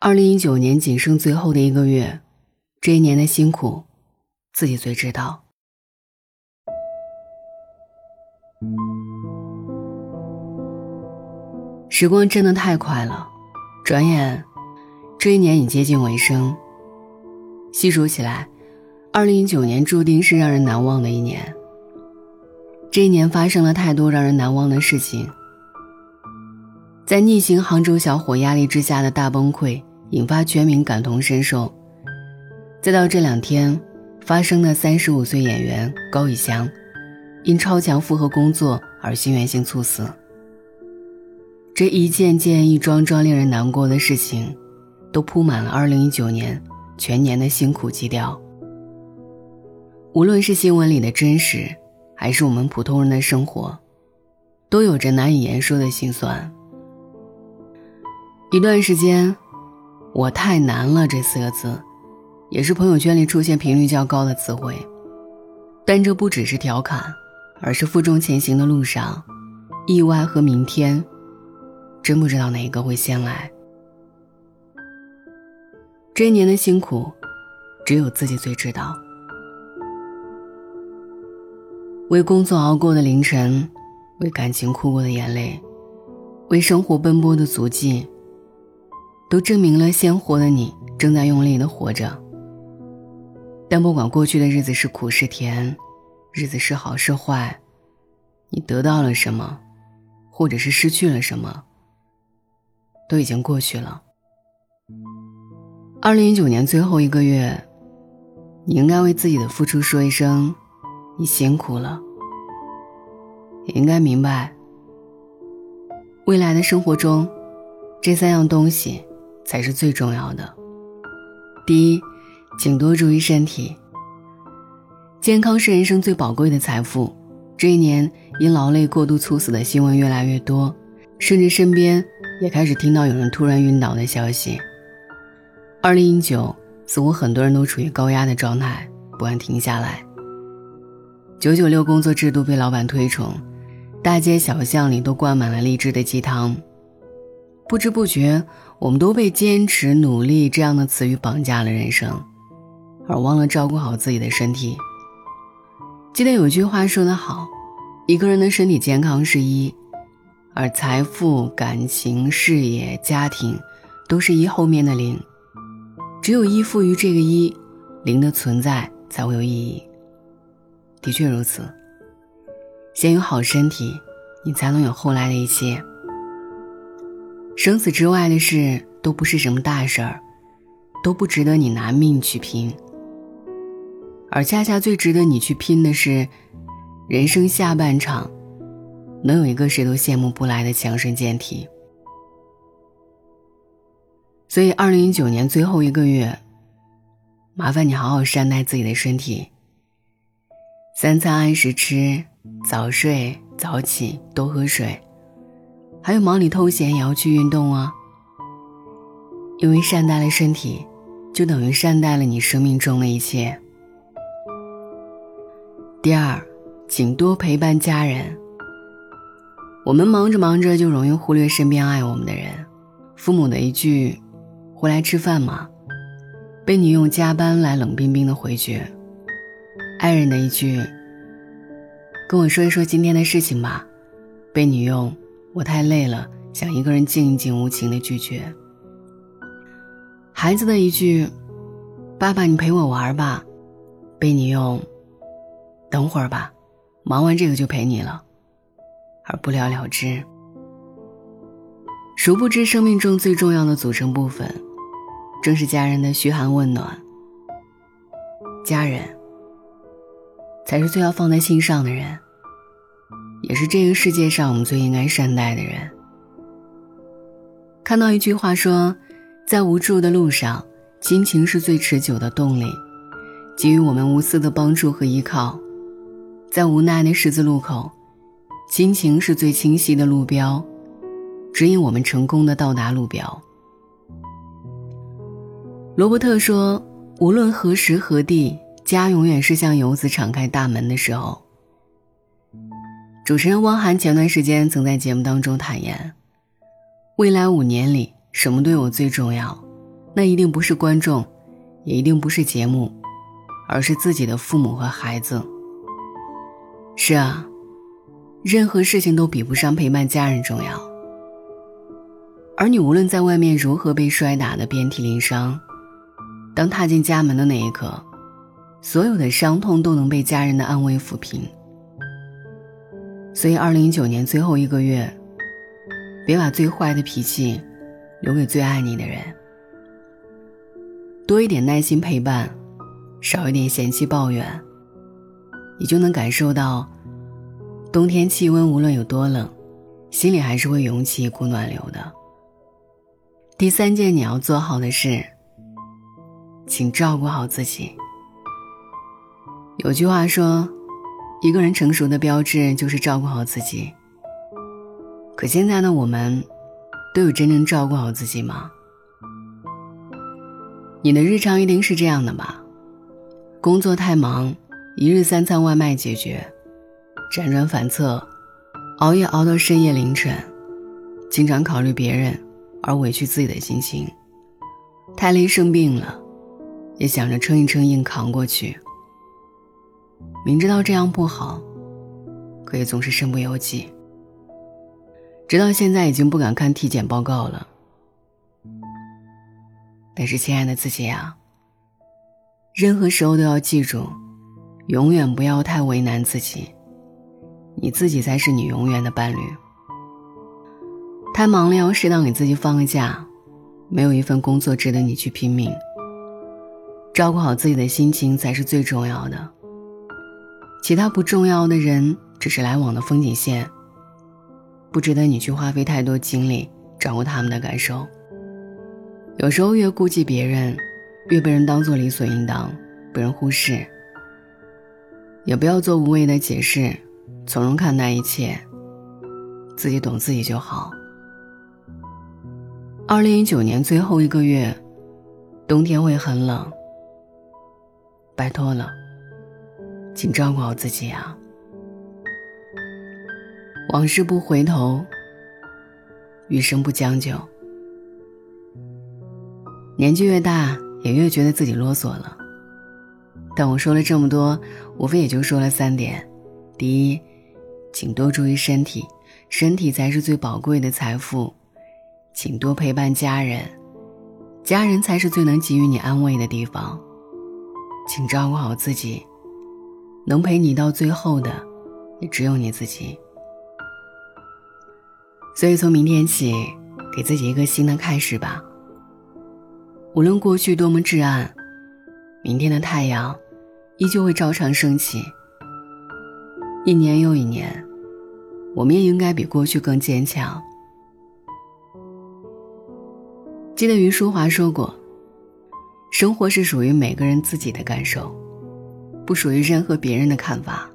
二零一九年仅剩最后的一个月，这一年的辛苦，自己最知道。时光真的太快了，转眼，这一年已接近尾声。细数起来，二零一九年注定是让人难忘的一年。这一年发生了太多让人难忘的事情，在逆行杭州小伙压力之下的大崩溃。引发全民感同身受。再到这两天发生的三十五岁演员高以翔，因超强负荷工作而心源性猝死。这一件件、一桩桩令人难过的事情，都铺满了二零一九年全年的辛苦基调。无论是新闻里的真实，还是我们普通人的生活，都有着难以言说的心酸。一段时间。我太难了这四个字，也是朋友圈里出现频率较高的词汇。但这不只是调侃，而是负重前行的路上，意外和明天，真不知道哪一个会先来。这一年的辛苦，只有自己最知道。为工作熬过的凌晨，为感情哭过的眼泪，为生活奔波的足迹。都证明了鲜活的你正在用力的活着。但不管过去的日子是苦是甜，日子是好是坏，你得到了什么，或者是失去了什么，都已经过去了。二零一九年最后一个月，你应该为自己的付出说一声，你辛苦了。也应该明白，未来的生活中，这三样东西。才是最重要的。第一，请多注意身体。健康是人生最宝贵的财富。这一年，因劳累过度猝死的新闻越来越多，甚至身边也开始听到有人突然晕倒的消息。二零一九，似乎很多人都处于高压的状态，不敢停下来。九九六工作制度被老板推崇，大街小巷里都灌满了励志的鸡汤。不知不觉，我们都被“坚持”“努力”这样的词语绑架了人生，而忘了照顾好自己的身体。记得有句话说得好：“一个人的身体健康是一，而财富、感情、事业、家庭，都是一后面的零。只有依附于这个一，零的存在才会有意义。”的确如此。先有好身体，你才能有后来的一切。生死之外的事都不是什么大事儿，都不值得你拿命去拼。而恰恰最值得你去拼的是，人生下半场，能有一个谁都羡慕不来的强身健体。所以，二零一九年最后一个月，麻烦你好好善待自己的身体。三餐按时吃，早睡早起，多喝水。还有忙里偷闲也要去运动啊，因为善待了身体，就等于善待了你生命中的一切。第二，请多陪伴家人。我们忙着忙着就容易忽略身边爱我们的人，父母的一句“回来吃饭吗”，被你用加班来冷冰冰的回绝；爱人的一句“跟我说一说今天的事情吧”，被你用。我太累了，想一个人静一静，无情的拒绝。孩子的一句“爸爸，你陪我玩吧”，被你用“等会儿吧，忙完这个就陪你了”，而不了了之。殊不知，生命中最重要的组成部分，正是家人的嘘寒问暖。家人，才是最要放在心上的人。也是这个世界上我们最应该善待的人。看到一句话说，在无助的路上，亲情是最持久的动力，给予我们无私的帮助和依靠；在无奈的十字路口，亲情是最清晰的路标，指引我们成功的到达路标。罗伯特说：“无论何时何地，家永远是向游子敞开大门的时候。”主持人汪涵前段时间曾在节目当中坦言：“未来五年里，什么对我最重要？那一定不是观众，也一定不是节目，而是自己的父母和孩子。是啊，任何事情都比不上陪伴家人重要。而你无论在外面如何被摔打的遍体鳞伤，当踏进家门的那一刻，所有的伤痛都能被家人的安慰抚平。所以，二零一九年最后一个月，别把最坏的脾气留给最爱你的人，多一点耐心陪伴，少一点嫌弃抱怨，你就能感受到，冬天气温无论有多冷，心里还是会涌起一股暖流的。第三件你要做好的事，请照顾好自己。有句话说，一个人成熟的标志就是照顾好自己。可现在的我们，都有真正照顾好自己吗？你的日常一定是这样的吧？工作太忙，一日三餐外卖解决，辗转反侧，熬夜熬到深夜凌晨，经常考虑别人。而委屈自己的心情，太累生病了，也想着撑一撑硬扛过去。明知道这样不好，可也总是身不由己。直到现在已经不敢看体检报告了。但是，亲爱的自己呀，任何时候都要记住，永远不要太为难自己，你自己才是你永远的伴侣。太忙了，要适当给自己放个假。没有一份工作值得你去拼命。照顾好自己的心情才是最重要的。其他不重要的人只是来往的风景线，不值得你去花费太多精力掌握他们的感受。有时候越顾忌别人，越被人当做理所应当，被人忽视。也不要做无谓的解释，从容看待一切。自己懂自己就好。二零一九年最后一个月，冬天会很冷。拜托了，请照顾好自己啊！往事不回头，余生不将就。年纪越大，也越觉得自己啰嗦了。但我说了这么多，无非也就说了三点：第一，请多注意身体，身体才是最宝贵的财富。请多陪伴家人，家人才是最能给予你安慰的地方。请照顾好自己，能陪你到最后的，也只有你自己。所以从明天起，给自己一个新的开始吧。无论过去多么至暗，明天的太阳依旧会照常升起。一年又一年，我们也应该比过去更坚强。记得余淑华说过：“生活是属于每个人自己的感受，不属于任何别人的看法。”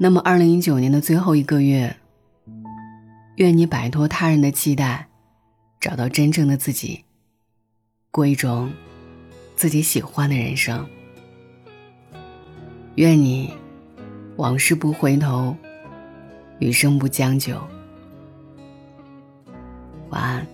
那么，二零一九年的最后一个月，愿你摆脱他人的期待，找到真正的自己，过一种自己喜欢的人生。愿你往事不回头，余生不将就。晚安。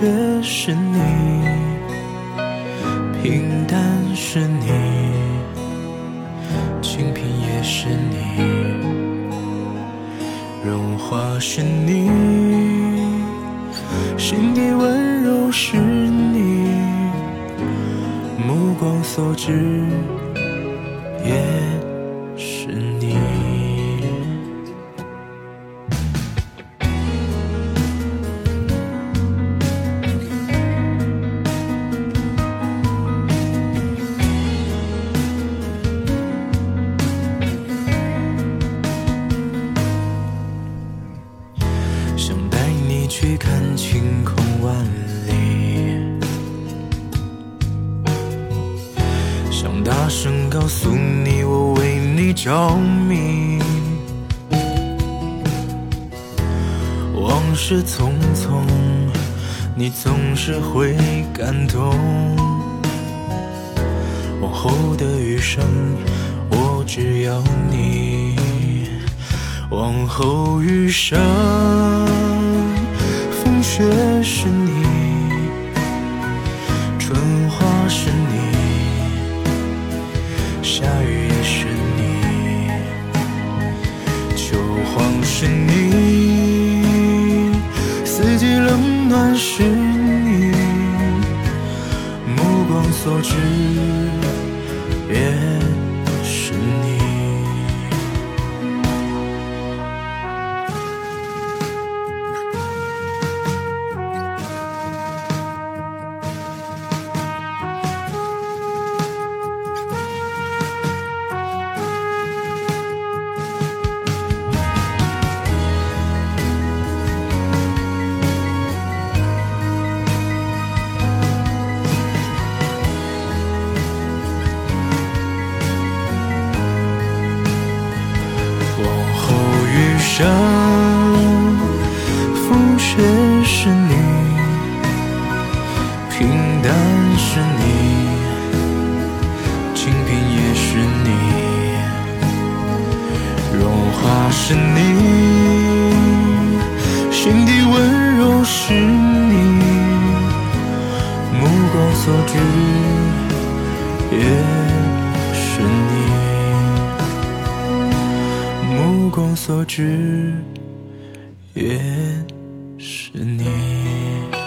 却是你，平淡是你，清贫也是你，荣华是你，心底温柔是你，目光所至告诉你，我为你着迷。往事匆匆，你总是会感动。往后的余生，我只要你。往后余生，风雪是是你，目光所至，是你，清贫也是你，荣华是你，心底温柔是你，目光所至也是你。目光所至，也是你。